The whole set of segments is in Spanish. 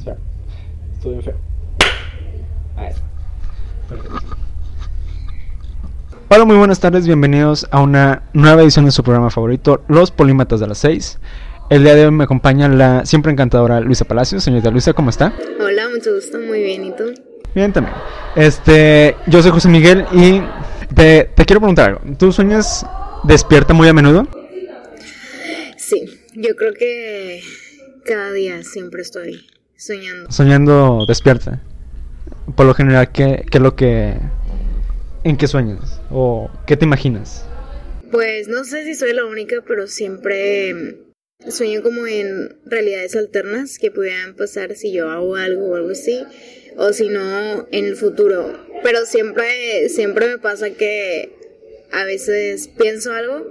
Espera. Estoy bien feo. Ahí está. Perfecto. Hola, muy buenas tardes. Bienvenidos a una nueva edición de su programa favorito, Los Polímatas de las 6. El día de hoy me acompaña la siempre encantadora Luisa Palacios. Señorita Luisa, ¿cómo está? Hola, mucho gusto, muy bien, ¿y tú? Bien, también. Este, yo soy José Miguel y te, te quiero preguntar algo. ¿Tú sueñas despierta muy a menudo? Sí, yo creo que cada día siempre estoy soñando. Soñando despierta. Por lo general, ¿qué, qué es lo que... ¿En qué sueñas? ¿O qué te imaginas? Pues no sé si soy la única, pero siempre mm, sueño como en realidades alternas que pudieran pasar si yo hago algo o algo así, o si no en el futuro. Pero siempre, siempre me pasa que a veces pienso algo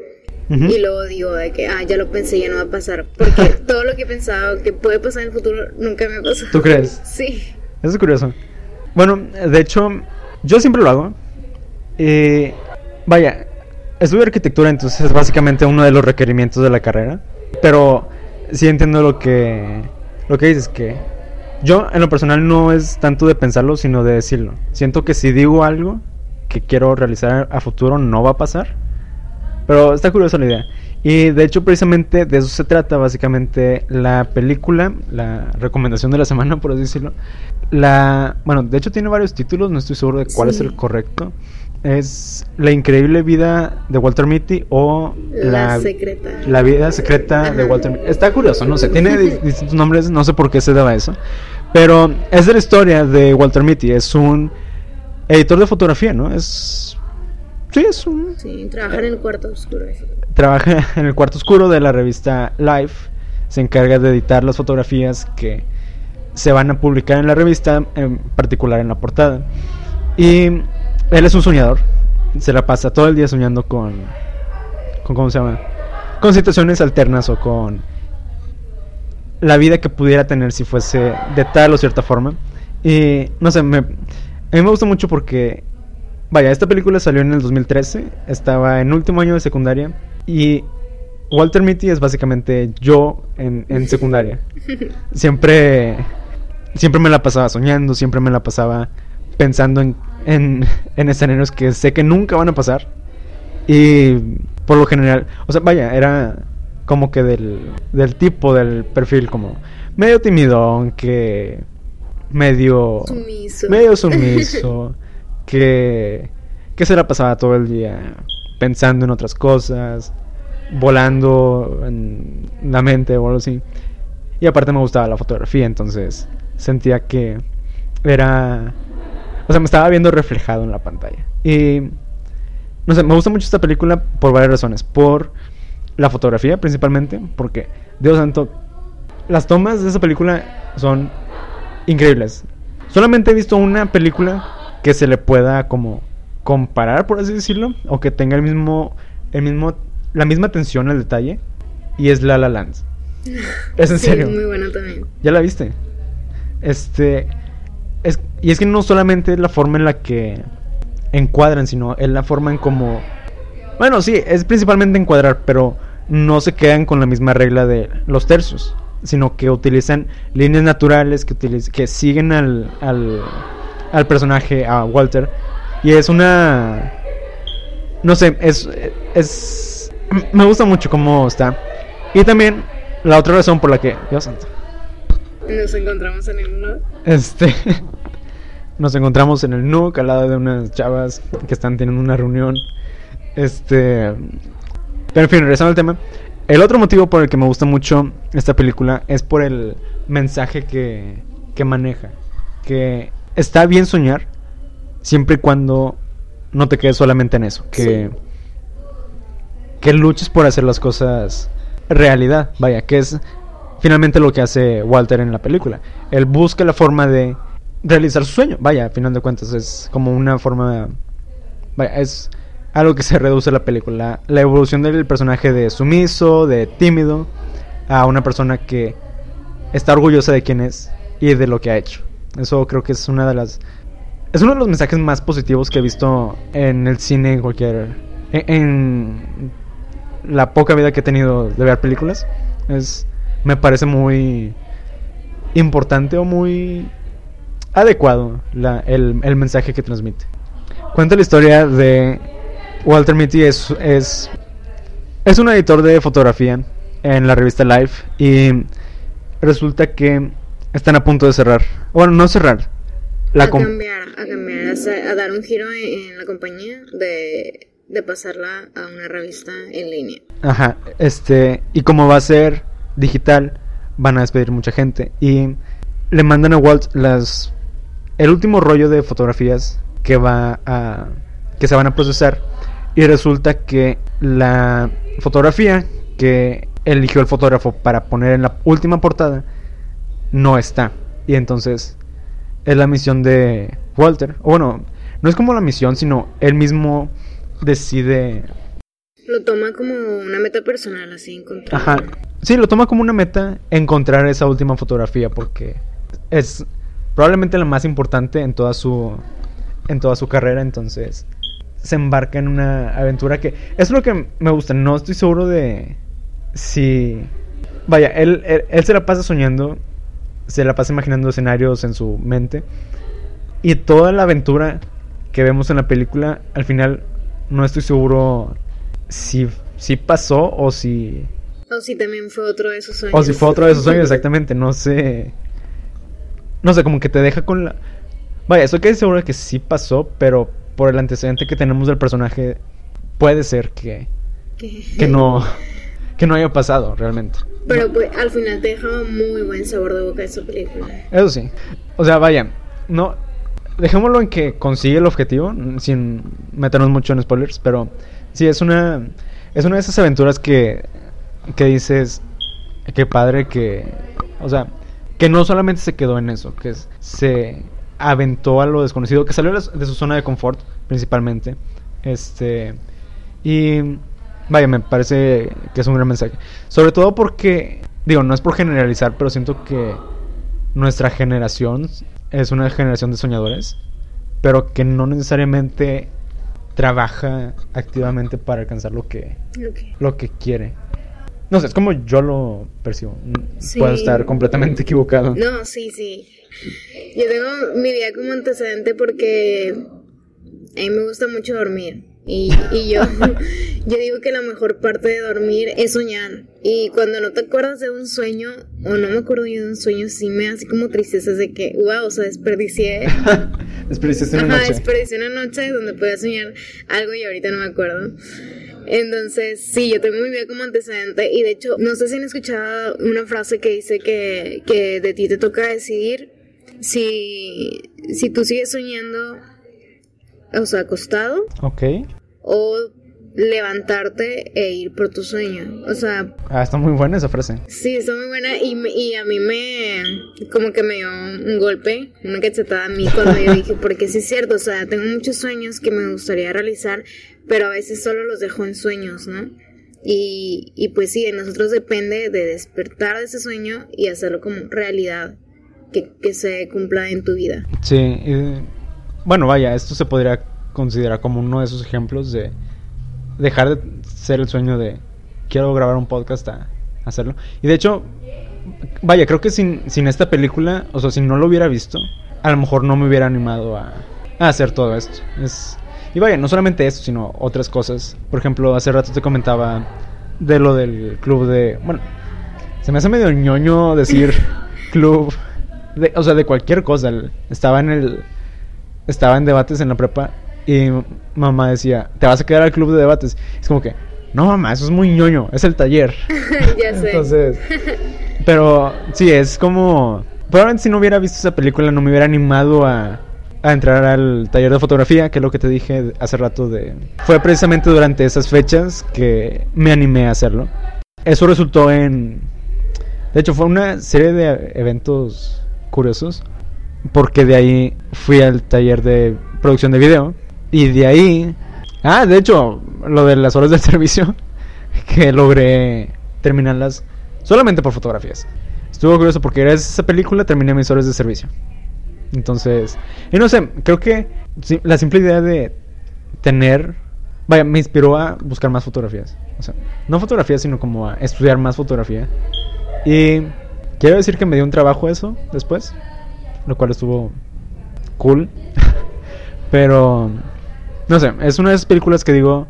Ujú. y luego digo de que, ah, ya lo pensé, ya no va a pasar. Porque todo lo que he pensado que puede pasar en el futuro nunca me pasado. ¿Tú crees? Sí. Eso es curioso. Bueno, de hecho, yo siempre lo hago. Eh, vaya, estudio arquitectura, entonces es básicamente uno de los requerimientos de la carrera. Pero sí entiendo lo que, lo que dices, que yo en lo personal no es tanto de pensarlo, sino de decirlo. Siento que si digo algo que quiero realizar a futuro, no va a pasar. Pero está curiosa la idea. Y de hecho, precisamente de eso se trata, básicamente, la película, la recomendación de la semana, por así decirlo. La, bueno, de hecho tiene varios títulos, no estoy seguro de cuál es el correcto. Es La increíble vida de Walter Mitty o La secreta. la vida secreta de. Walter Mitty. Está curioso, no sé, tiene di- distintos nombres, no sé por qué se daba eso. Pero es de la historia de Walter Mitty, es un editor de fotografía, ¿no? Es... Sí, es un Sí, trabajar en el cuarto oscuro. trabaja en el cuarto oscuro de la revista Life. Se encarga de editar las fotografías que se van a publicar en la revista, en particular en la portada. Y él es un soñador. Se la pasa todo el día soñando con, con ¿cómo se llama? Con situaciones alternas o con la vida que pudiera tener si fuese de tal o cierta forma. Y no sé, me, a mí me gusta mucho porque Vaya, esta película salió en el 2013, estaba en último año de secundaria y Walter Mitty es básicamente yo en, en secundaria. Siempre, siempre me la pasaba soñando, siempre me la pasaba pensando en, en, en escenarios que sé que nunca van a pasar. Y por lo general, o sea, vaya, era como que del, del tipo, del perfil como medio timidón, que medio Sumiso. medio sumiso, que, que se la pasaba todo el día pensando en otras cosas, volando en la mente o algo así. Y aparte me gustaba la fotografía, entonces sentía que era... O sea, me estaba viendo reflejado en la pantalla. Y... No sé, me gusta mucho esta película por varias razones. Por la fotografía principalmente, porque, Dios santo, las tomas de esa película son increíbles. Solamente he visto una película que se le pueda como comparar, por así decirlo, o que tenga el mismo, el mismo, la misma atención al detalle, y es La La Land. Es en Sí, serio. muy buena también. ¿Ya la viste? Este. Es, y es que no solamente es la forma en la que encuadran, sino es la forma en como. Bueno, sí, es principalmente encuadrar, pero no se quedan con la misma regla de los tercios, sino que utilizan líneas naturales que, utiliz- que siguen al, al, al personaje, a Walter. Y es una. No sé, es. es me gusta mucho cómo está. Y también la otra razón por la que. Dios santo. Nos encontramos en el uno. Este. Nos encontramos en el NUC al lado de unas chavas que están teniendo una reunión. Este. Pero en fin, regresando al tema. El otro motivo por el que me gusta mucho esta película es por el mensaje que, que maneja. Que está bien soñar siempre y cuando no te quedes solamente en eso. Que, que luches por hacer las cosas realidad. Vaya, que es finalmente lo que hace Walter en la película. Él busca la forma de realizar su sueño. Vaya, a final de cuentas es como una forma... Vaya, es algo que se reduce a la película. La evolución del personaje de sumiso, de tímido, a una persona que está orgullosa de quién es y de lo que ha hecho. Eso creo que es una de las... Es uno de los mensajes más positivos que he visto en el cine en cualquier... En, la poca vida que he tenido de ver películas. Es... Me parece muy... importante o muy adecuado la, el, el mensaje que transmite. Cuenta la historia de Walter Mitty es, es, es un editor de fotografía en la revista Life y resulta que están a punto de cerrar. Bueno, no cerrar. La a cambiar, a cambiar, a, dar un giro en, la compañía de, de pasarla a una revista en línea. Ajá, este, y como va a ser digital, van a despedir mucha gente y le mandan a Walt las el último rollo de fotografías que va a que se van a procesar y resulta que la fotografía que eligió el fotógrafo para poner en la última portada no está. Y entonces es la misión de Walter. O bueno no es como la misión sino él mismo decide. Lo toma como una meta personal así encontrar ajá. Sí lo toma como una meta encontrar esa última fotografía porque es probablemente la más importante en toda su en toda su carrera, entonces se embarca en una aventura que es lo que me gusta, no estoy seguro de si vaya, él, él, se la pasa soñando, se la pasa imaginando escenarios en su mente y toda la aventura que vemos en la película, al final no estoy seguro si, si pasó o si o si también fue otro de esos sueños. O si fue otro de esos sueños, exactamente. No sé no sé, como que te deja con la... Vaya, estoy casi seguro de que sí pasó, pero por el antecedente que tenemos del personaje, puede ser que... Que no... Que no haya pasado, realmente. Pero pues, al final te deja muy buen sabor de boca esa película. Eso sí. O sea, vaya, no... Dejémoslo en que consigue el objetivo, sin meternos mucho en spoilers, pero sí, es una... Es una de esas aventuras que... Que dices... Qué padre que... O sea, que no solamente se quedó en eso, que se aventó a lo desconocido, que salió de su zona de confort principalmente. Este y vaya, me parece que es un gran mensaje. Sobre todo porque digo, no es por generalizar, pero siento que nuestra generación es una generación de soñadores, pero que no necesariamente trabaja activamente para alcanzar lo que, lo que quiere. No sé, es como yo lo percibo. Puedo estar completamente equivocado. No, sí, sí. Yo tengo mi día como antecedente porque a mí me gusta mucho dormir. Y, y yo, yo digo que la mejor parte de dormir es soñar. Y cuando no te acuerdas de un sueño, o no me acuerdo yo de un sueño, sí me hace como tristeza de que, wow, o sea, desperdicié. Desperdiciaste una Ajá, desperdicié una noche donde podía soñar algo y ahorita no me acuerdo. Entonces, sí, yo tengo mi vida como antecedente y de hecho, no sé si han escuchado una frase que dice que, que de ti te toca decidir si, si tú sigues soñando, o sea, acostado. Ok. O levantarte e ir por tu sueño. O sea... Ah, está muy buena esa frase. Sí, está muy buena y, y a mí me... como que me dio un golpe, una cachetada a mí cuando yo dije, porque sí es cierto, o sea, tengo muchos sueños que me gustaría realizar, pero a veces solo los dejo en sueños, ¿no? Y, y pues sí, de nosotros depende de despertar de ese sueño y hacerlo como realidad, que, que se cumpla en tu vida. Sí, bueno, vaya, esto se podría considerar como uno de esos ejemplos de dejar de ser el sueño de quiero grabar un podcast a hacerlo. Y de hecho, vaya, creo que sin, sin esta película, o sea, si no lo hubiera visto, a lo mejor no me hubiera animado a, a hacer todo esto. Es, y vaya, no solamente esto, sino otras cosas. Por ejemplo, hace rato te comentaba de lo del club de... Bueno, se me hace medio ñoño decir club, de, o sea, de cualquier cosa. Estaba en el... Estaba en debates en la prepa y mamá decía, ¿te vas a quedar al club de debates? Es como que, no mamá, eso es muy ñoño, es el taller. ya sé. Entonces, pero sí, es como... Probablemente si no hubiera visto esa película no me hubiera animado a, a entrar al taller de fotografía, que es lo que te dije hace rato de... Fue precisamente durante esas fechas que me animé a hacerlo. Eso resultó en... De hecho, fue una serie de eventos curiosos, porque de ahí fui al taller de producción de video y de ahí... Ah, de hecho, lo de las horas del servicio, que logré terminarlas solamente por fotografías. Estuvo curioso porque gracias a esa película terminé mis horas de servicio. Entonces, y no sé, creo que la simple idea de tener, vaya, me inspiró a buscar más fotografías. O sea, no fotografías, sino como a estudiar más fotografía. Y quiero decir que me dio un trabajo eso después, lo cual estuvo cool. Pero, no sé, es una de esas películas que digo,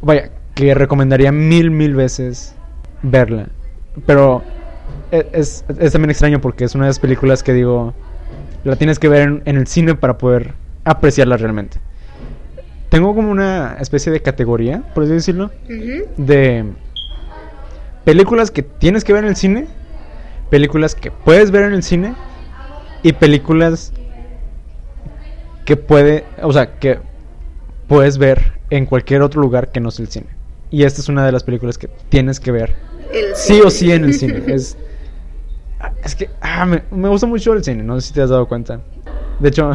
vaya, que recomendaría mil, mil veces verla. Pero e, es, es, también extraño porque es una de esas películas que digo, la tienes que ver en, en el cine para poder apreciarla realmente. Tengo como una especie de categoría, por así decirlo, de películas que tienes que ver en el cine, películas que puedes ver en el cine y películas que puede, o sea, que puedes ver en cualquier otro lugar que no sea el cine. Y esta es una de las películas que tienes que ver El sí o sí en el cine. Es, es que ah, me, me gusta mucho el cine, no sé si te has dado cuenta. De hecho,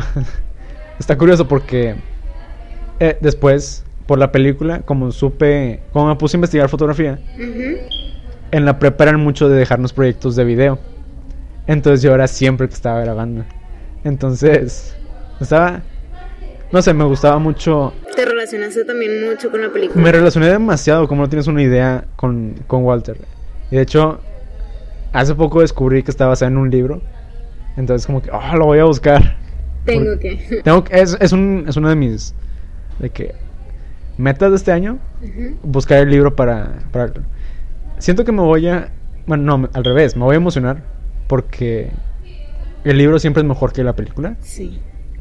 está curioso porque eh, después, por la película, como supe, como me puse a investigar fotografía, en la prepa eran mucho de dejarnos proyectos de video. Entonces yo era siempre que estaba grabando. Entonces, estaba, no sé, me gustaba mucho Te relacionaste también mucho con la película. me relacioné demasiado, como no tienes una idea, con, con Walter. Y de hecho, hace poco descubrí que estaba basado en un libro. Entonces, como que, oh, lo voy a buscar. Tengo que. Tengo que- es, es, un, es uno de mis de que metas de este año, Ujú. buscar el libro para, para... Siento que me voy a... Bueno, no, al revés, me voy a emocionar porque el libro siempre es mejor que la película. Sí.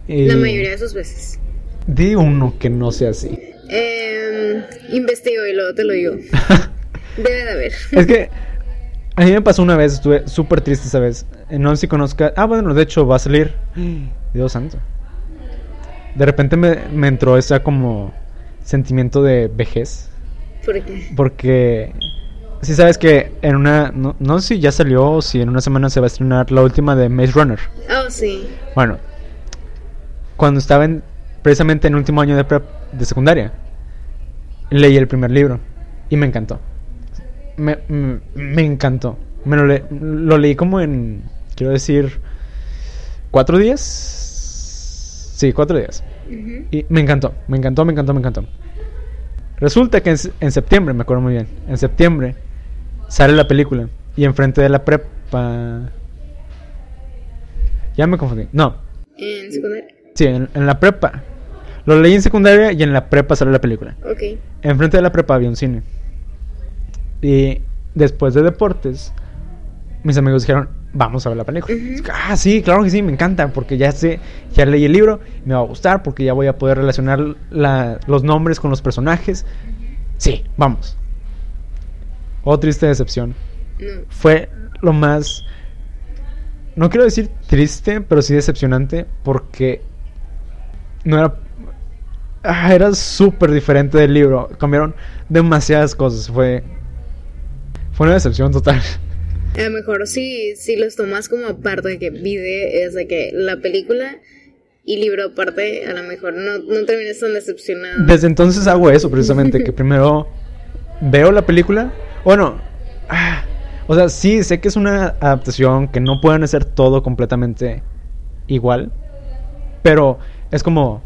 Y La mayoría de sus veces. Di uno que no sea así. Eh, investigo y luego te lo digo. Debe de haber. Es que a mí me pasó una vez, estuve súper triste esa vez. Eh, No sé si conozca. Ah, bueno, de hecho va a salir. Dios santo. De repente me, me entró ese como sentimiento de vejez. ¿Por qué? Porque si sabes que en una. No, no sé si ya salió o si en una semana se va a estrenar la última de Maze Runner. Oh, sí. Bueno, cuando estaba en, precisamente en el último año de, prep- de secundaria, leí el primer libro y me encantó. Me, me, me encantó. Me lo, le- lo leí como en, quiero decir, cuatro días. Sí, cuatro días. Y me encantó, me encantó, me encantó, me encantó. Resulta que en septiembre, me acuerdo muy bien, en septiembre sale la película y enfrente de la prepa... Ya me confundí. No, En secundaria. sí, en, en la prepa. Lo leí en secundaria y en la prepa sale la película. Ok. Enfrente de la prepa había un cine. Y después de deportes, mis amigos dijeron, vamos a ver la película. Ujú. Ah, sí, claro que sí, me encanta, porque ya sé, ya leí el libro, me va a gustar, porque ya voy a poder relacionar la- los nombres con los personajes. Sí, vamos. Oh, triste decepción. No. Fue lo más, no quiero decir triste, pero sí decepcionante, porque no era... Ah, era súper diferente del libro. Cambiaron demasiadas cosas. Fue. Fue una decepción total. A lo mejor si, si los tomas como aparte de que vide es de que la película y libro aparte, a lo mejor no, no terminas tan decepcionado. Desde entonces hago eso, precisamente. Que primero veo la película. Bueno. ah, o sea, sí, sé que es una adaptación. Que no pueden hacer todo completamente igual. Pero es como.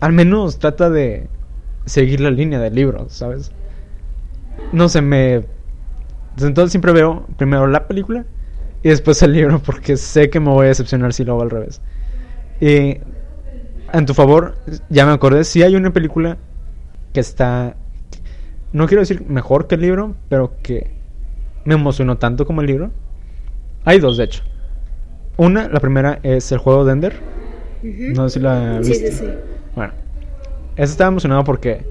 Al menos trata de seguir la línea del libro, ¿sabes? No sé, me. Desde entonces siempre veo primero la película y después el libro porque sé que me voy a decepcionar si lo hago al revés. Y en tu favor, ya me acordé, sí hay una película que está, no quiero decir mejor que el libro, pero que me emocionó tanto como el libro. Hay dos, de hecho. Una, la primera es el juego de Ender. No sé si la Sí, viste. sí, sí. Bueno, ese estaba emocionado porque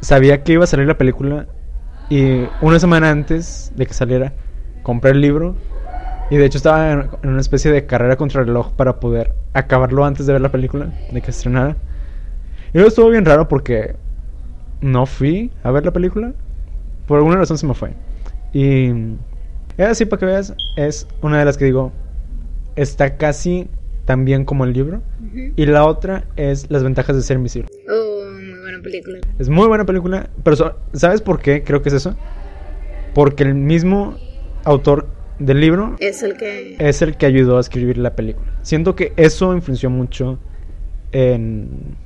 sabía que iba a salir la película y una semana antes de que saliera compré el libro y de hecho estaba en una especie de carrera contra el reloj para poder acabarlo antes de ver la película, de que estrenara. Y luego estuvo bien raro porque no fui a ver la película. Por alguna razón se me fue. Y es así para que veas, es una de las que digo, está casi tan bien como el libro. Y la otra es Las ventajas de ser invisible. Oh, muy buena película. Es muy buena película, pero so- ¿sabes por qué creo que es eso? Porque el mismo autor del libro Es el que... es el que ayudó a escribir la película. Siento que eso influenció mucho en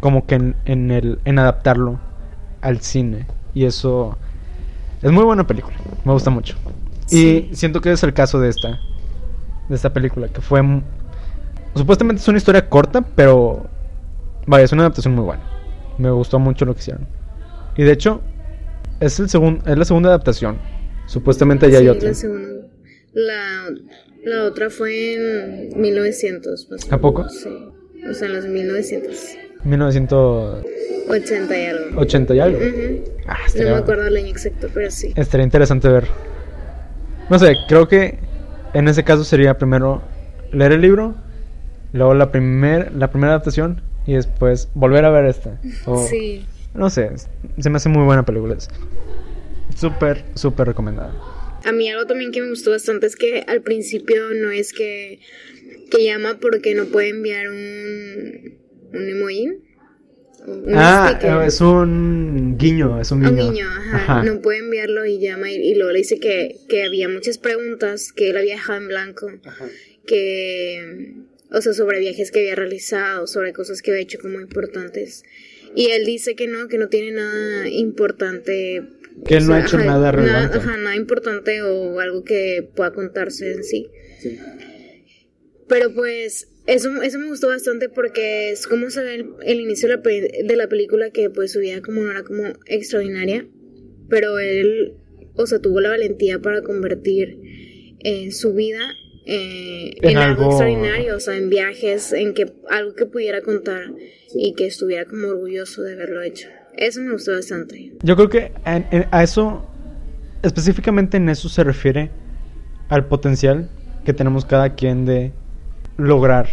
como que en, en el en adaptarlo al cine y eso es muy buena película. Me gusta mucho. Y siento que es el caso de esta, de esta película, que fue... Supuestamente es una historia corta, pero... Vaya, es una adaptación muy buena. Me gustó mucho lo que hicieron. Y de hecho, es, el segun, es la segunda adaptación. Supuestamente ya hay otra. La, segunda. La, la otra fue en 1900. ¿A poco? Sí. O sea, en los 1900. 1980 y algo. 80 y algo. ah, no me acuerdo el año exacto, pero sí. Estaría interesante ver. No sé, creo que en ese caso sería primero leer el libro, luego la, primer, la primera adaptación y después volver a ver esta. sí. No sé, se me hace muy buena película. Súper, súper recomendada. A mí algo también que me gustó bastante es que al principio no es que, que llama porque no puede enviar un, un emoji. ah, es un guiño, es un guiño. Un guiño, ajá. No puede enviarlo y llama y, luego le dice que, que, había muchas preguntas, que él había dejado en blanco, que, o sea, sobre viajes que había realizado, sobre cosas que había hecho como importantes. Y él dice que no, que no tiene nada importante. Que él no ha hecho nada relevante. Nada, ajá, nada importante o algo que pueda contarse en sí. sí. Pero pues eso, eso me gustó bastante porque es como se ve el, inicio de la, de la, película que pues su vida como no era como extraordinaria, pero él, o sea, tuvo la valentía para convertir eh, su vida eh, en, algo... extraordinario, o sea, en viajes, en que algo que pudiera contar y que estuviera como orgulloso de haberlo hecho. Eso me gustó bastante. Yo creo que a eso, específicamente en eso se refiere al potencial que tenemos cada quien de lograr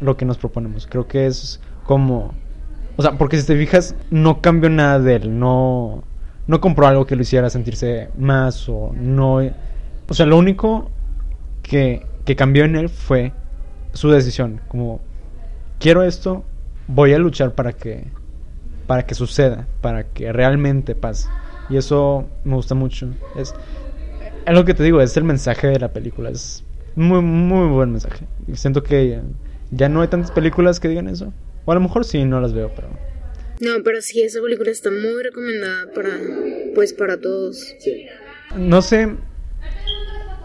lo que nos proponemos. Creo que es como... O sea, porque si te fijas, no cambió nada de él, no, no compró algo que lo hiciera sentirse más o no... O sea, lo único que, que cambió en él fue su decisión, como quiero esto, voy a luchar para que para que suceda, para que realmente pase. Y eso me gusta mucho. Es, es lo que te digo, es el mensaje de la película. Es muy, muy buen mensaje. Y siento que ya no hay tantas películas que digan eso. O a lo mejor sí, no las veo, pero... No, pero sí, esa película está muy recomendada para, pues, para todos. No sé...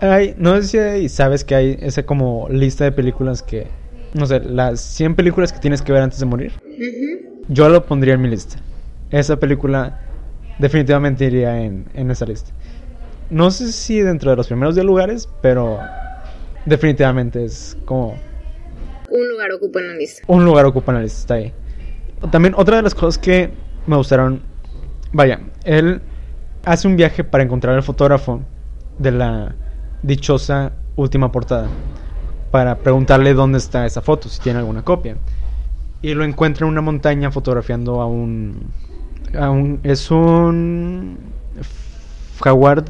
Hay, no sé si sabes que hay esa como lista de películas que... No sé, las 100 películas que tienes que ver antes de morir. Yo lo pondría en mi lista. Esa película definitivamente iría en, en esa lista. No sé si dentro de los primeros 10 lugares, pero definitivamente es como... Un lugar ocupa en la lista. Un lugar ocupa en la lista, está ahí. También otra de las cosas que me gustaron, vaya, él hace un viaje para encontrar al fotógrafo de la dichosa última portada, para preguntarle dónde está esa foto, si tiene alguna copia. Y lo encuentra en una montaña fotografiando a un... A un es un jaguar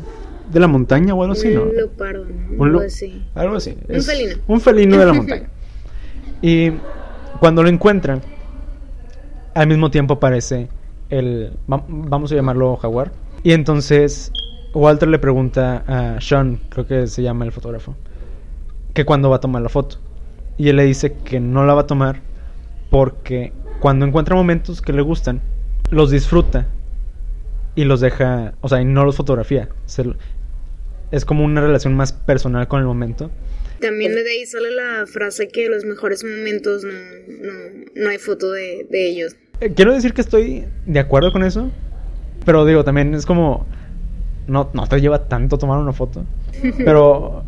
de la montaña o algo así, ¿no? Un leopardo, algo así. Algo así. un felino. Un felino de la montaña. y cuando lo encuentran, al mismo tiempo aparece el, vamos a llamarlo jaguar. Y entonces Walter le pregunta a Sean, creo que se llama el fotógrafo, que cuándo va a tomar la foto. Y él le dice que no la va a tomar porque cuando encuentra momentos que le gustan, los disfruta y los deja, o sea, y no los fotografía. Se, es como una relación más personal con el momento. También de ahí sale la frase que los mejores momentos no, no, hay foto de, ellos. Eh, quiero decir que estoy de acuerdo con eso, pero digo, también es como, no, no te lleva tanto tomar una foto, pero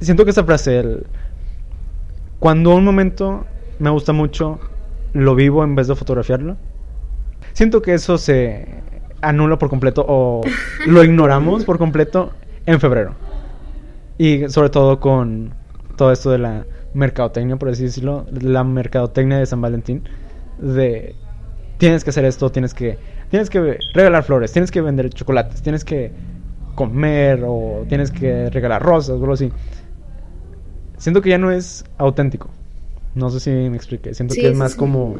siento que esa frase, el, cuando un momento me gusta mucho, lo vivo en vez de fotografiarlo, siento que eso se anula por completo o lo ignoramos por completo en febrero. Y sobre todo con todo esto de la mercadotecnia, por así decirlo, la mercadotecnia de San Valentín, de tienes que hacer esto, tienes que tienes que regalar flores, tienes que vender chocolates, tienes que comer o tienes que regalar rosas o algo así. Siento que ya no es auténtico. No sé si me expliqué. Siento que es más como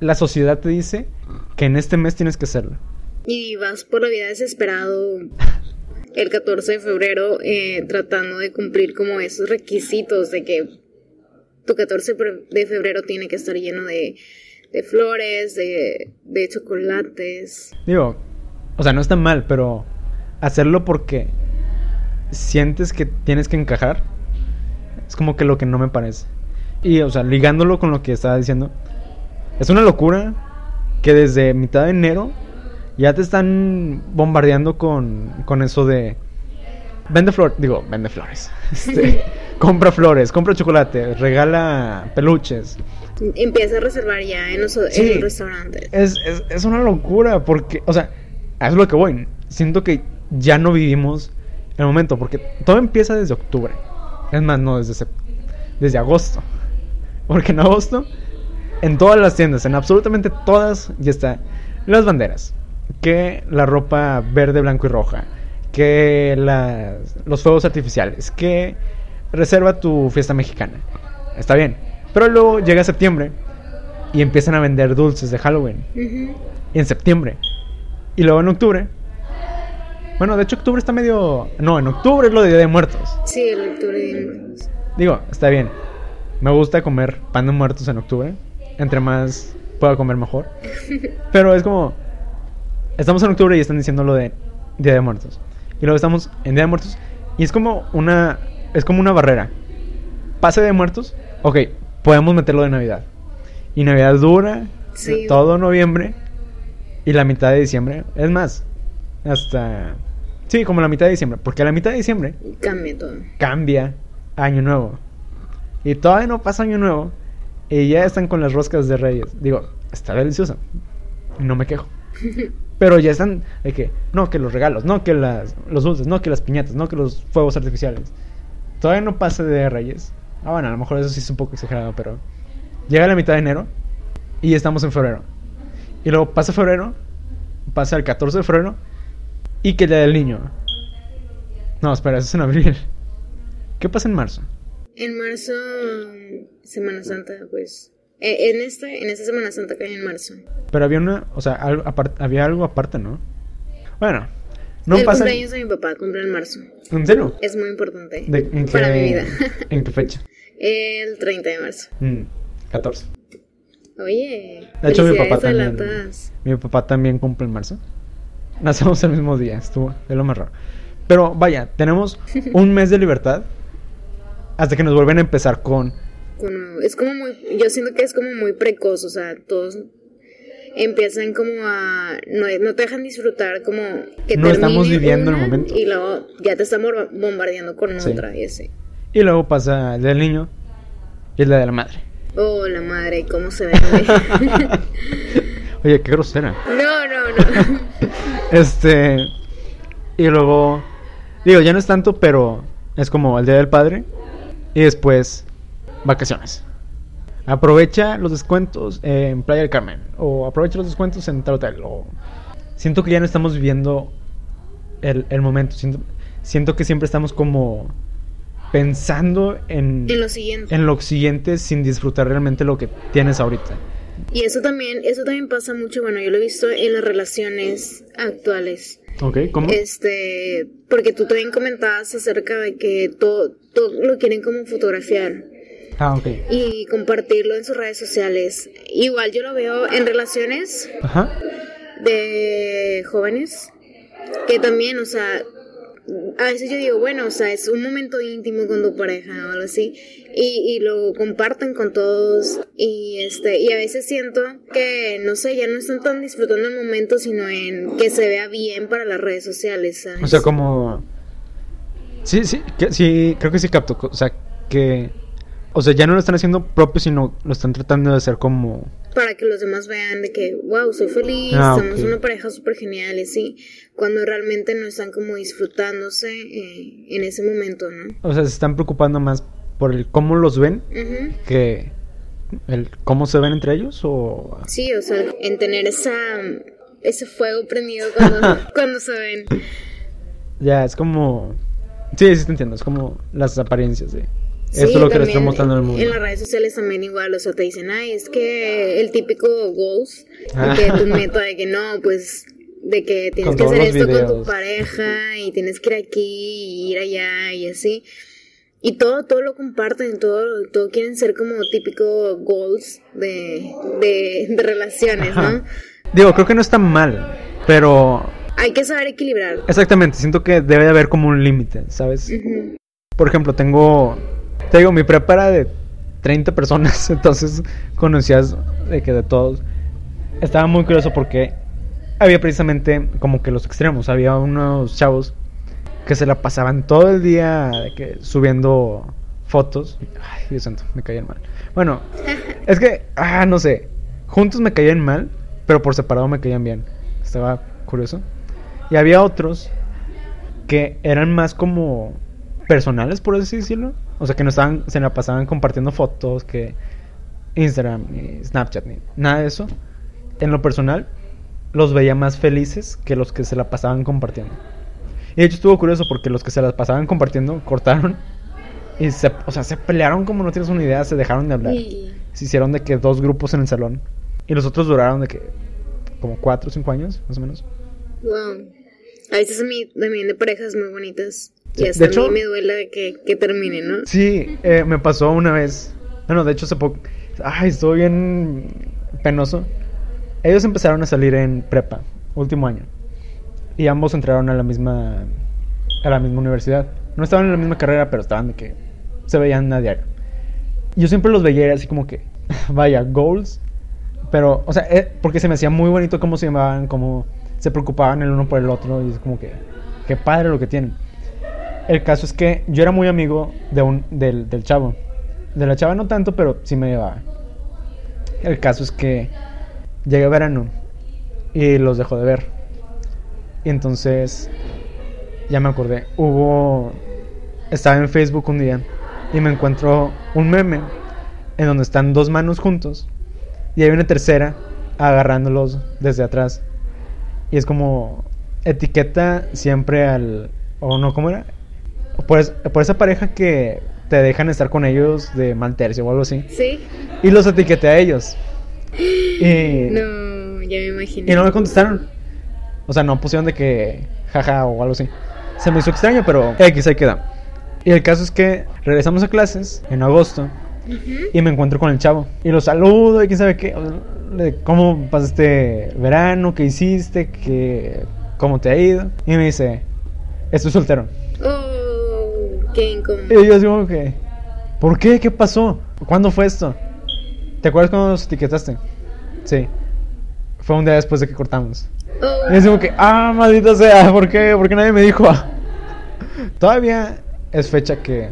la sociedad te dice que en este mes tienes que hacerlo. Y vas por la vida desesperado el 14 de febrero eh, tratando de cumplir como esos requisitos de que tu 14 de febrero tiene que estar lleno de, de flores, de, de chocolates. Digo, o sea, no está mal, pero hacerlo porque sientes que tienes que encajar, es como que lo que no me parece. Y, o sea, ligándolo con lo que estaba diciendo, es una locura que desde mitad de enero ya te están bombardeando con, con eso de... Vende flores, digo, vende flores. Este, compra flores, compra chocolate, regala peluches. Empieza a reservar ya en los, Sí. en los restaurantes. Es, es, es una locura porque, o sea, es lo que voy. Siento que ya no vivimos el momento porque todo empieza desde octubre. Es más, no, desde, desde agosto. Porque en agosto, en todas las tiendas, en absolutamente todas, ya está las banderas. Que la ropa verde, blanco y roja. Que los fuegos artificiales. Que reserva tu fiesta mexicana. Está bien. Pero luego llega septiembre y empiezan a vender dulces de Halloween. Y en septiembre. Y luego en octubre. Bueno, de hecho octubre está medio... No, en octubre es lo de Día de Muertos. Sí, el octubre de muertos. Digo, está bien. Me gusta comer pan de muertos en octubre. Entre más pueda comer mejor. Pero es como... Estamos en octubre y están diciendo lo de Día de Muertos. Y luego estamos en Día de Muertos. Y es como una... Es como una barrera. Pase de muertos. Ok, podemos meterlo de Navidad. Y Navidad dura Sí. todo noviembre y la mitad de diciembre. Es más, hasta... Sí, como la mitad de diciembre. Porque a la mitad de diciembre Cambia todo. cambia Año Nuevo. Y todavía no pasa Año Nuevo. Y ya están con las roscas de Reyes. Digo, está delicioso. No me quejo. Pero ya están de que, no, que los regalos, no, que las, los dulces, no, que las piñatas, no, que los fuegos artificiales. Todavía no pasa de Reyes. Ah, bueno, a lo mejor eso sí es un poco exagerado, pero llega la mitad de enero y estamos en febrero. Y luego pasa febrero, pasa el 14 de febrero y que día del niño. No, espera, eso es en abril. ¿Qué pasa en marzo? En marzo, Semana Santa, pues. Eh, En esta, en esta Semana Santa cae en marzo. Pero había una, o sea, algo aparte, había algo aparte, ¿no? Bueno, no el pasa. cumpleaños de mi papá cumple en marzo. ¿En serio? Es muy importante ¿De- en para qué- mi vida. ¿En qué fecha? el 30 de marzo. Mm, 14. Oye, De hecho, mi papá también. Mi papá también cumple en marzo. Nacemos el mismo día, estuvo, es lo más raro. Pero vaya, tenemos un mes de libertad hasta que nos vuelven a empezar con. Como- es como muy, yo siento que es como muy precoz, o sea, todos empiezan como a, no, no te dejan disfrutar como que No estamos viviendo el momento. Y luego ya te bomba- bombardeando con Sí. otra y así. Y luego pasa el día del niño y el día de la madre. Oh, la madre, cómo se vende. Oye, qué grosera. no, no, no. Este. Y luego. Digo, ya no es tanto, pero es como el día del padre. Y después, vacaciones. Aprovecha los descuentos en Playa del Carmen. O aprovecha los descuentos en tal hotel. O... Siento que ya no estamos viviendo el, el momento. Siento, siento que siempre estamos como pensando en, En lo siguiente. en lo siguiente sin disfrutar realmente lo que tienes ahorita. Y eso también, eso también pasa mucho, bueno, yo lo he visto en las relaciones actuales. ¿Ok? ¿Cómo? Este, porque tú también comentabas acerca de que todo, todo lo quieren como fotografiar Ah, ok. y compartirlo en sus redes sociales. Igual yo lo veo en relaciones Ajá. de jóvenes que también, o sea, a veces yo digo, bueno, o sea, es un momento íntimo con tu pareja o algo así y, y lo comparten con todos y este y a veces siento que no sé, ya no están tan disfrutando el momento, sino en que se vea bien para las redes sociales, ¿sabes? O sea, como... Sí, sí, que- sí, creo que sí capto. O sea, que... O sea, ya no lo están haciendo propio, sino lo están tratando de hacer como... para que los demás vean de que, wow, soy feliz, Ah, somos una pareja súper genial y así, cuando realmente no están como disfrutándose eh, en ese momento, ¿no? O sea, se están preocupando más por el cómo los ven que el cómo se ven entre ellos o... Sí, o sea, en tener esa ese fuego prendido cuando, cuando se ven. Ya, es como... Sí, sí te entiendo, es como las apariencias de... Sí, es lo que también estoy mostrando al mundo. En las redes sociales también igual, o sea, te dicen, ay, es que el típico goals, Ah. que tu meta de que no, pues, de que tienes Con que hacer esto con tu videos. pareja y tienes que ir aquí y ir allá y así. Y todo, todo lo comparten, todo, todo quieren ser como típico goals de, de, de relaciones, ¿no? Ajá. Digo, creo que no está mal, pero Hay que saber equilibrar. Exactamente, siento que debe de haber como un límite, ¿sabes? Ujú. Por ejemplo, tengo, te digo, mi prepara de 30 personas, entonces conocías de que de todos. Estaba muy curioso porque había precisamente como que los extremos, había unos chavos que se la pasaban todo el día de que subiendo fotos. Ay, Dios santo, me caían mal. Bueno, es que, ah, no sé, juntos me caían mal, pero por separado me caían bien. Estaba curioso. Y había otros que eran más como personales, por así decirlo. O sea, que no estaban, se la pasaban compartiendo fotos, que Instagram, ni Snapchat, ni nada de eso. En lo personal, los veía más felices que los que se la pasaban compartiendo. Y de hecho estuvo curioso porque los que se las pasaban compartiendo cortaron y se, o sea, se pelearon como no tienes una idea, se dejaron de hablar. Se hicieron de que dos grupos en el salón. Y los otros duraron de que como cuatro o cinco años, más o menos. Wow. A veces a mí también de parejas muy bonitas. Y hasta de hecho- a mí me duele que, que termine, ¿no? Sí, eh, me pasó una vez. Bueno, de hecho hace poco. Ay, estuvo bien penoso. Ellos empezaron a salir en prepa, último año. Y ambos entraron a la misma a la misma universidad. No estaban en la misma carrera, pero estaban de que se veían a diario. Yo siempre los veía así como que, vaya, goals. Pero, o sea, eh, porque se me hacía muy bonito cómo se llamaban, cómo se preocupaban el uno por el otro. Y es como que, qué padre lo que tienen. El caso es que yo era muy amigo de un, del, del chavo. De la chava no tanto, pero sí me llevaba. El caso es que llegué verano y los dejó de ver. Y entonces, ya me acordé, hubo... Estaba en Facebook un día y me encuentro un meme en donde están dos manos juntos y hay una tercera agarrándolos desde atrás. Y es como etiqueta siempre al... O no, ¿cómo era? Por, es- por esa pareja que te dejan estar con ellos de mal tercio o algo así. Sí. Y los etiqueté a ellos. Y No, ya me imaginé. y no me contestaron. O sea, no pusieron de que jaja o algo así. Se me hizo extraño, pero X ahí queda. Y el caso es que regresamos a clases en agosto y me encuentro con el chavo. Y lo saludo y quién sabe qué. ¿Cómo pasaste verano? ¿Qué hiciste? ¿Qué, ¿Cómo te ha ido? Y me dice, estoy soltero. Oh, qué incómodo. Y yo digo que, ¿por qué? ¿Qué pasó? ¿Cuándo fue esto? ¿Te acuerdas cuando nos etiquetaste? Sí. Fue un día después de que cortamos. Oh, Y es como que, ah, maldita sea, ¿por qué? ¿Por qué nadie me dijo? Todavía es fecha que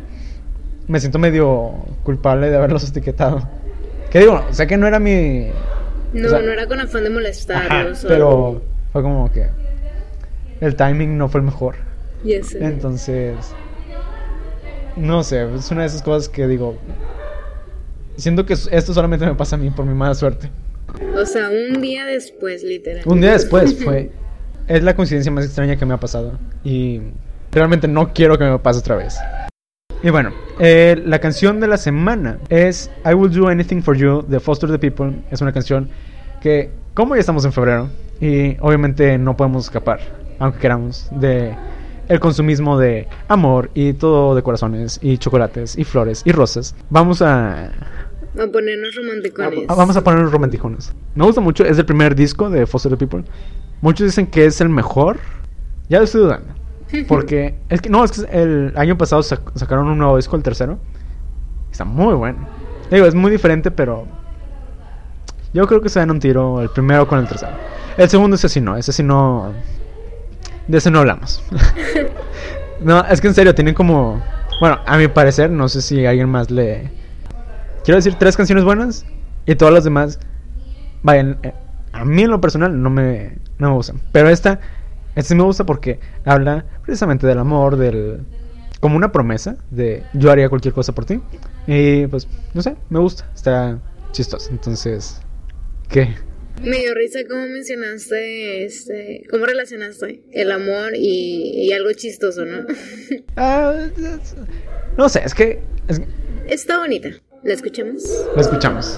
me siento medio culpable de haberlos etiquetado. ¿Qué digo? Sé que no era mi... no, o sea- no era con afán de molestarlos. o pero algo. fue como que el timing no fue el mejor. Entonces, no sé, es una de esas cosas que digo, siento que esto solamente me pasa a mí por mi mala suerte. O sea, un día después, literal. Un día después fue, es la coincidencia más extraña que me ha pasado y realmente no quiero que me pase otra vez. Y bueno, eh, la canción de la semana es I Will Do Anything For You de Foster the People. Es una canción que, como ya estamos en febrero, y obviamente no podemos escapar, aunque queramos, de el consumismo de amor y todo de corazones y chocolates y flores y rosas. Vamos a, A ponernos romanticones. Ah, Vamos a poner los romanticones. Me gusta mucho, es el primer disco de Foster the People. Muchos dicen que es el mejor. Ya lo estoy dudando. Porque es que no, es que el año pasado sac- sacaron un nuevo disco, el tercero. Está muy bueno. Digo, es muy diferente, pero yo creo que se dan un tiro el primero con el tercero. El segundo ese sí no, ese sí no de ese no hablamos. no, es que en serio tienen como bueno, a mi parecer, no sé si alguien más le Quiero decir tres canciones buenas y todas las demás, vayan, eh, a mí en lo personal no me, no me gustan. Pero esta, esta sí me gusta porque habla precisamente del amor, del como una promesa de yo haría cualquier cosa por ti. Y pues, no sé, me gusta, está chistoso. Entonces, ¿qué? Me dio risa cómo mencionaste, este, cómo relacionaste el amor y, y algo chistoso, ¿no? Es- no sé, es que, es que Está bonita. ¿La escuchamos? lo escuchamos.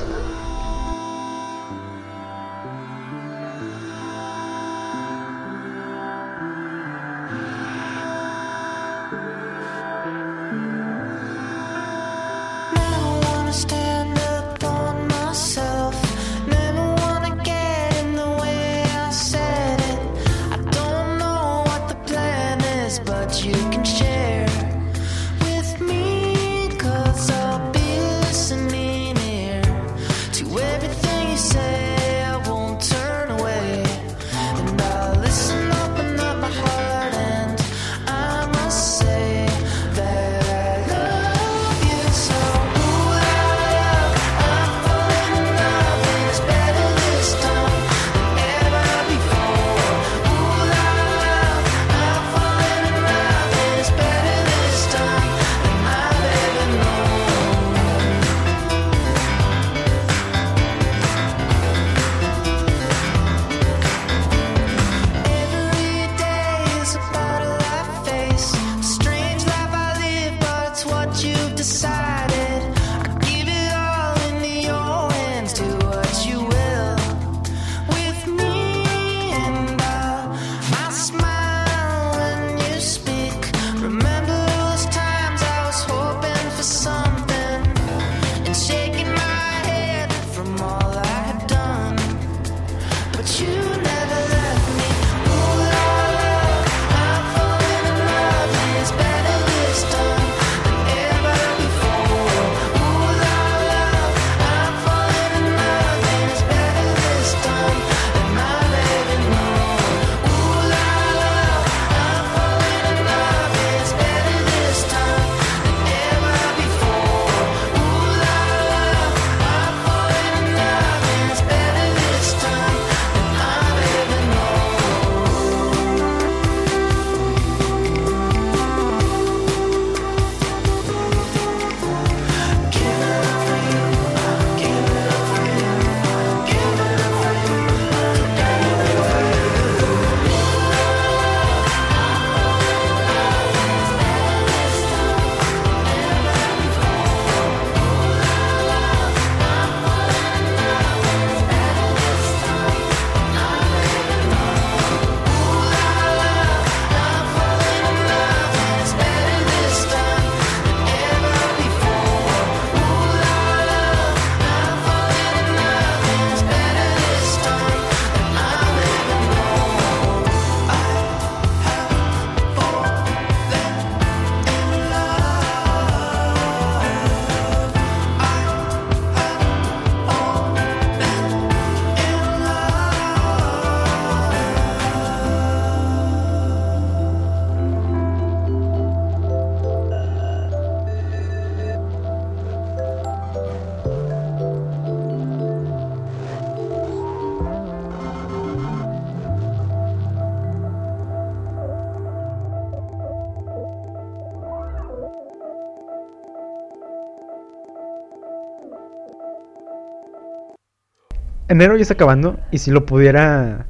Enero ya está acabando y si lo pudiera...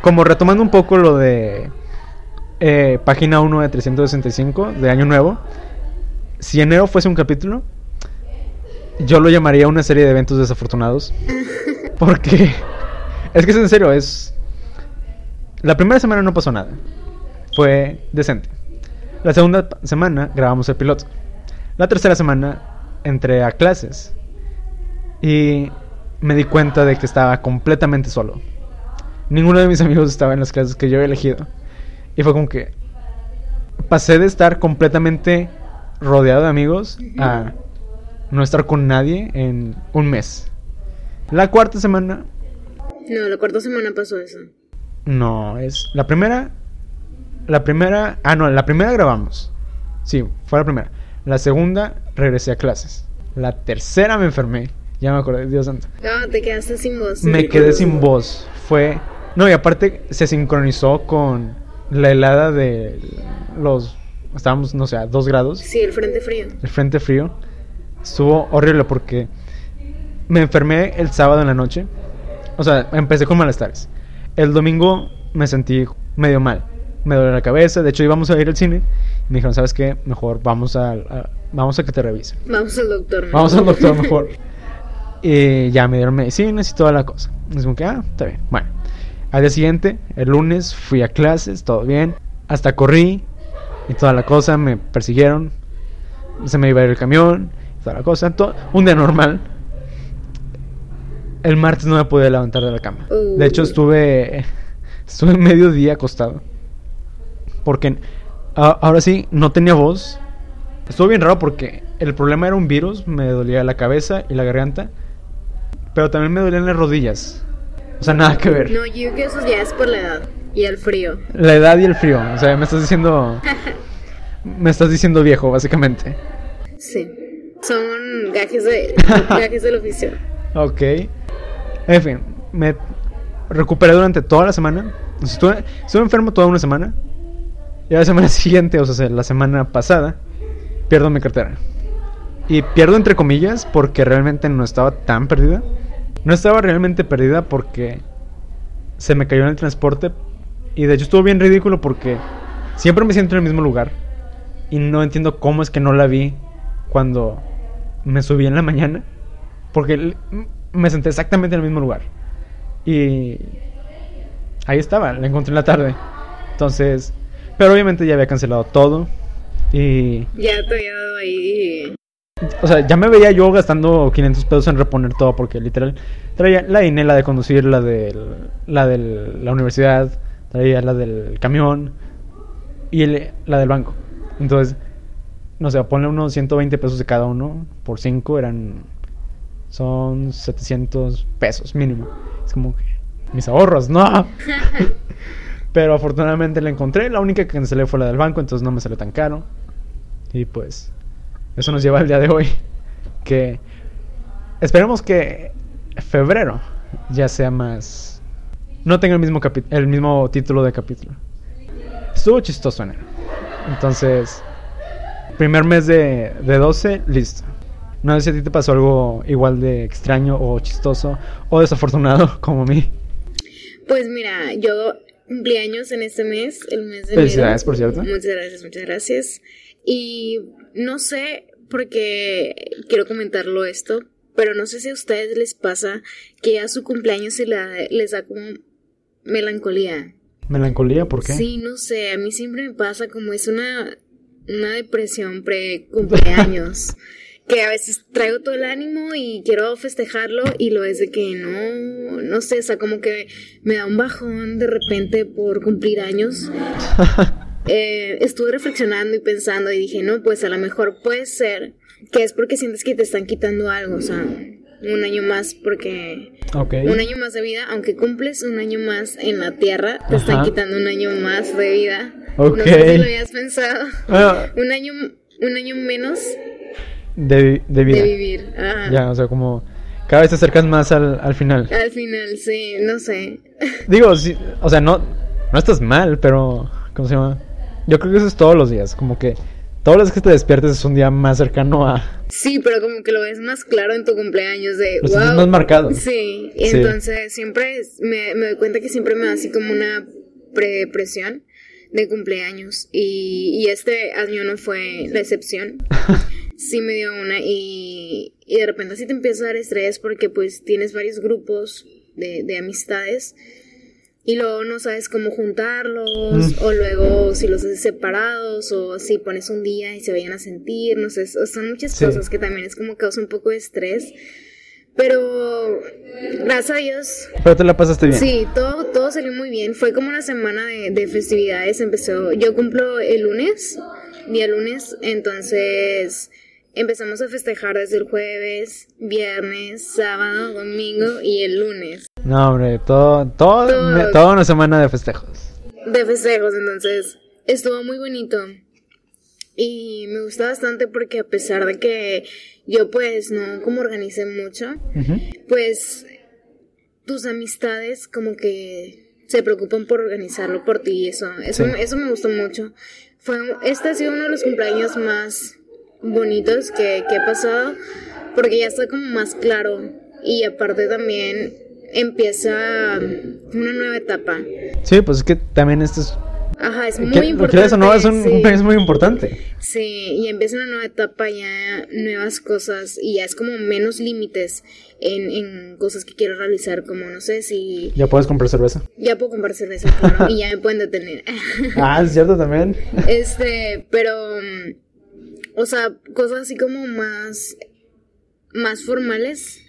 Como retomando un poco lo de eh, página 1 de 365 de Año Nuevo. Si enero fuese un capítulo, yo lo llamaría una serie de eventos desafortunados. Porque es que es en serio, es... La primera semana no pasó nada. Fue decente. La segunda semana grabamos el piloto. La tercera semana entré a clases. Y me di cuenta de que estaba completamente solo. Ninguno de mis amigos estaba en las clases que yo había elegido. Y fue como que pasé de estar completamente rodeado de amigos a no estar con nadie en un mes. La cuarta semana, No, la cuarta semana pasó eso. no, es la primera. La primera, ah, no, la primera grabamos. Sí, fue la primera. La segunda regresé a clases. La tercera me enfermé. Ya me acordé, Dios santo. No, te quedaste sin voz. Me quedé sin voz. Fue. No, y aparte se sincronizó con la helada de los. Estábamos, no sé, a dos grados. Sí, el frente frío. El frente frío. Estuvo horrible porque me enfermé el sábado en la noche. O sea, empecé con malestares. El domingo me sentí medio mal. Me dolía la cabeza. De hecho, íbamos a ir al cine. Y me dijeron, ¿sabes qué? Mejor vamos a, a- vamos a que te revisen. Vamos al doctor. ¿no? Vamos al doctor mejor. Y ya me dieron medicinas y toda la cosa. Es como que, ah, está bien. Bueno, al día siguiente, el lunes, fui a clases, todo bien. Hasta corrí y toda la cosa. Me persiguieron. Se me iba a ir el camión. Toda la cosa. to- un día normal. El martes no me pude levantar de la cama. De hecho, estuve. Estuve medio día acostado. Porque a- ahora sí, no tenía voz. Estuvo bien raro porque el problema era un virus, me dolía la cabeza y la garganta, pero también me dolían las rodillas. O sea, nada que ver. No, yo creo que eso ya es por la edad y el frío. La edad y el frío, o sea, me estás diciendo me estás diciendo viejo, básicamente. Sí. Son gajes, de, gajes del oficio. Ok. En fin, me recuperé durante toda la semana. O sea, Estuve, estuve enfermo toda una semana. Y a la semana siguiente, o sea, la semana pasada, pierdo mi cartera. Y pierdo entre comillas porque realmente no estaba tan perdida. No estaba realmente perdida porque se me cayó en el transporte. Y de hecho estuvo bien ridículo porque siempre me siento en el mismo lugar. Y no entiendo cómo es que no la vi cuando me subí en la mañana. Porque me senté exactamente en el mismo lugar. Y ahí estaba, la encontré en la tarde. Entonces, pero obviamente ya había cancelado todo. Y Ya te había dado ahí O sea, ya me veía yo gastando 500 pesos en reponer todo porque literal traía la INE, la de conducir, la de la de la universidad, traía la del camión y el- la del banco. Entonces, no sé, ponle unos 120 pesos de cada uno por 5 eran son 700 pesos mínimo. Es como que mis ahorros, no. Pero afortunadamente la encontré, la única que cancelé fue la del banco, entonces no me salió tan caro. Y pues eso nos lleva al día de hoy. Que esperemos que febrero ya sea más. No tenga el mismo, el mismo título de capítulo. Estuvo chistoso enero. Entonces, primer mes de, de 12, listo. No sé si a ti te pasó algo igual de extraño o chistoso o desafortunado como a mí. Pues mira, yo cumplí años en este mes, el mes de Felicidades, enero. por cierto. Muchas gracias, muchas gracias. Y no sé, porque quiero comentarlo esto, pero no sé si a ustedes les pasa que a su cumpleaños se la- les da como melancolía. Melancolía, ¿por qué? Sí, no sé, a mí siempre me pasa como es una, una depresión pre-cumpleaños. que a veces traigo todo el ánimo y quiero festejarlo y lo es de que no, no sé, o sea, como que me da un bajón de repente por cumplir años. Eh, estuve reflexionando y pensando y dije, no, pues a lo mejor puede ser que es porque sientes que te están quitando algo, o sea, un año más porque un año más de vida, aunque cumples un año más en la tierra, te están quitando un año más de vida. Ok. No sé si lo habías pensado. Bueno, Un año, un año menos de, de vida. de vivir. Ajá. Ya, o sea, como cada vez te acercas más al, al final. Al final, sí, no sé. Digo, sí, o sea, no, no estás mal, pero, ¿cómo se llama? Yo creo que eso es todos los días, como que todas las veces que te despiertes es un día más cercano a... Sí, pero como que lo ves más claro en tu cumpleaños de Lo wow. más marcado. Sí, y Sí. entonces siempre es- me, me doy cuenta que siempre me da así como una prepresión de cumpleaños y, y este año no fue la excepción. sí me dio una y, y de repente así te empieza a dar estrés porque pues tienes varios grupos de, de amistades y luego no sabes cómo juntarlos Mm. o luego si los haces separados o si pones un día y se vayan a sentir, no sé, so- son muchas Sí. cosas que también es como causa un poco de estrés. Pero gracias a Dios, Pero te la pasaste bien. sí, todo, todo salió muy bien. Fue como una semana de, de festividades. Empezó, yo cumplo el lunes, día lunes, entonces empezamos a festejar desde el jueves, viernes, sábado, domingo y el lunes No, hombre, todo, todo, Todo. toda una semana de festejos. de festejos. Entonces estuvo muy bonito. Y me gusta bastante porque a pesar de que yo pues no como organicé mucho, pues tus amistades como que se preocupan por organizarlo por ti y eso, eso, Sí. eso me gustó mucho. Fue, este ha sido uno de los cumpleaños más bonitos que, que he pasado porque ya está como más claro y aparte también empieza una nueva etapa. Sí, pues es que también esto es... Ajá, es muy que- importante. quieras o no, es un sí. cumpleaños muy importante. Sí, y empieza una nueva etapa, ya nuevas cosas, y ya es como menos límites en, en cosas que quiero realizar, como no sé si Ya puedes comprar cerveza. ya puedo comprar cerveza, claro, y ya me pueden detener. Ah, es cierto también. este, pero, o sea, cosas así como más, más formales,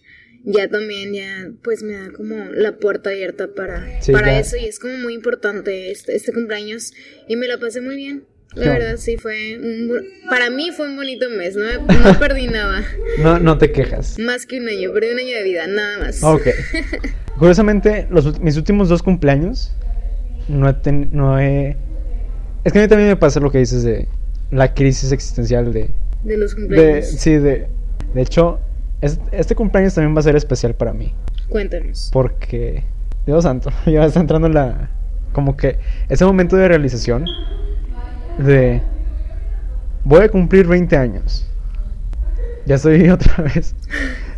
ya también, ya, pues me da como la puerta abierta para, Sí, para ya. eso, y es como muy importante este, este cumpleaños, y me la pasé muy bien. La Qué verdad, sí, fue un para mí fue un bonito mes, no, no perdí nada, No, no te quejas. más que un año, perdí un año de vida, nada más. Ok. Curiosamente, los, mis últimos dos cumpleaños no he, ten- no he... Es que a mí también me pasa lo que dices de la crisis existencial de... De los de cumpleaños. sí, de... De hecho, es- este cumpleaños también va a ser especial para mí. Cuéntanos. Porque... Dios santo, ya está entrando en la... Como que ese momento de realización de... Voy a cumplir 20 años. Ya estoy otra vez.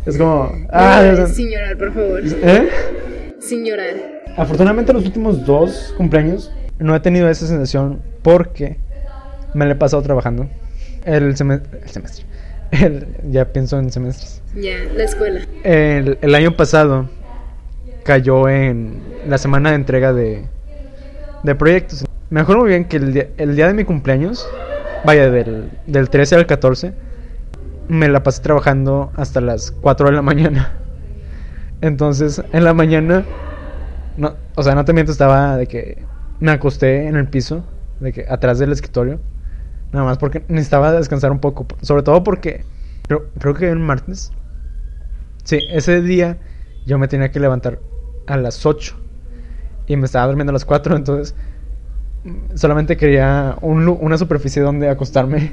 Es como... Ah, Dios sin llorar, por favor. ¿Eh? Sin llorar. Afortunadamente los últimos dos cumpleaños no he tenido esa sensación porque me la he pasado trabajando. El, seme- el semestre. El- ya pienso en semestres. Ya, la escuela. El, año pasado cayó en la semana de entrega de, de proyectos. Me acuerdo muy bien que el día, el día de mi cumpleaños, vaya, del, del 13 al 14, me la pasé trabajando hasta las 4 de la mañana. Entonces, en la mañana, no, o sea, no te miento, estaba de que me acosté en el piso, de que atrás del escritorio, nada más porque necesitaba descansar un poco, sobre todo porque creo, creo que el martes, sí, ese día yo me tenía que levantar a las 8 y me estaba durmiendo a las 4, entonces mm, solamente quería un una superficie donde acostarme,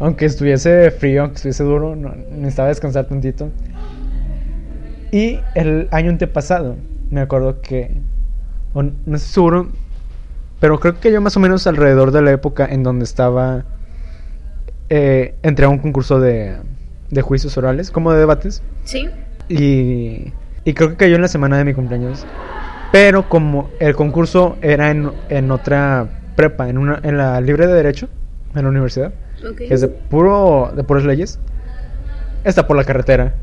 aunque estuviese frío, aunque estuviese duro, no, necesitaba descansar tantito. Y el año antepasado, me acuerdo que, no estoy seguro, pero creo que yo más o menos alrededor de la época en donde estaba, eh, entré a un concurso de, de juicios orales, como de debates, ¿Sí? Y, y creo que cayó en la semana de mi cumpleaños. Pero como el concurso era en, en otra prepa, en, una, en la libre de derecho, en la universidad, que es de, puro, de puras leyes, está por la carretera.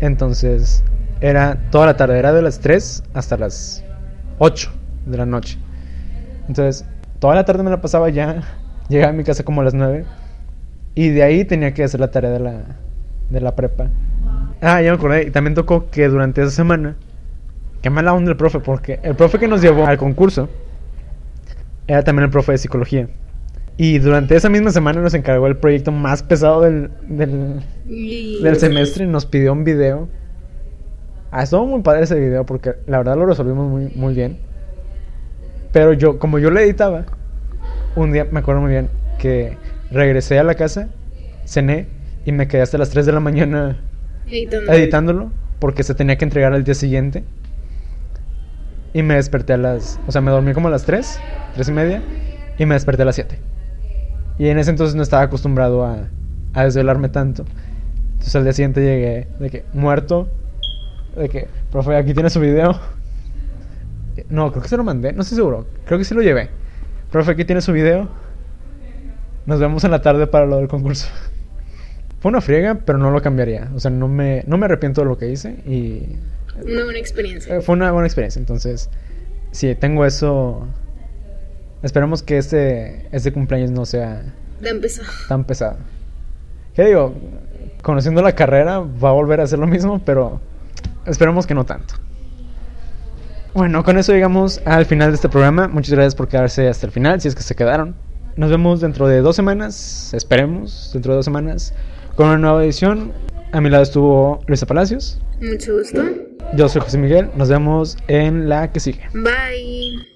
Entonces, era toda la tarde, era de las 3 hasta las 8 de la noche. Entonces, toda la tarde me la pasaba ya, llegaba a mi casa como a las 9 y de ahí tenía que hacer la tarea de la, de la prepa. Ah, ya me acordé, y también tocó que durante esa semana, qué mala onda el profe, porque el profe que nos llevó al concurso era también el profe de psicología. Y durante esa misma semana nos encargó el proyecto más pesado del, del, Y- del semestre. Nos pidió un video. Ah, estuvo muy padre ese video porque la verdad lo resolvimos muy, muy bien. Pero yo, como yo lo editaba, un día me acuerdo muy bien que regresé a la casa, cené y me quedé hasta las 3 de la mañana Editándolo porque se tenía que entregar al día siguiente. Y me desperté a las. O sea, me dormí como a las 3, 3 y media. Y me desperté a las 7. Y en ese entonces no estaba acostumbrado a, a desvelarme tanto. Entonces al día siguiente llegué de que muerto. De que, profe, aquí tiene su video. No, creo que se lo mandé. No estoy seguro. Creo que sí lo llevé. Profe, aquí tiene su video. Nos vemos en la tarde para lo del concurso. Fue una friega, pero no lo cambiaría. O sea, no me, no me arrepiento de lo que hice y Una buena experiencia. eh, fue una buena experiencia. Entonces, si tengo eso, esperemos que este, este cumpleaños no sea De empezar. tan pesado. ¿Qué digo? Conociendo la carrera, va a volver a hacer lo mismo, pero esperemos que no tanto. Bueno, con eso llegamos al final de este programa. Muchas gracias por quedarse hasta el final, si es que se quedaron. Nos vemos dentro de dos semanas, esperemos, dentro de dos semanas, con una nueva edición. A mi lado estuvo Luisa Palacios. Mucho gusto. Yo soy José Miguel. Nos vemos en la que sigue. Bye.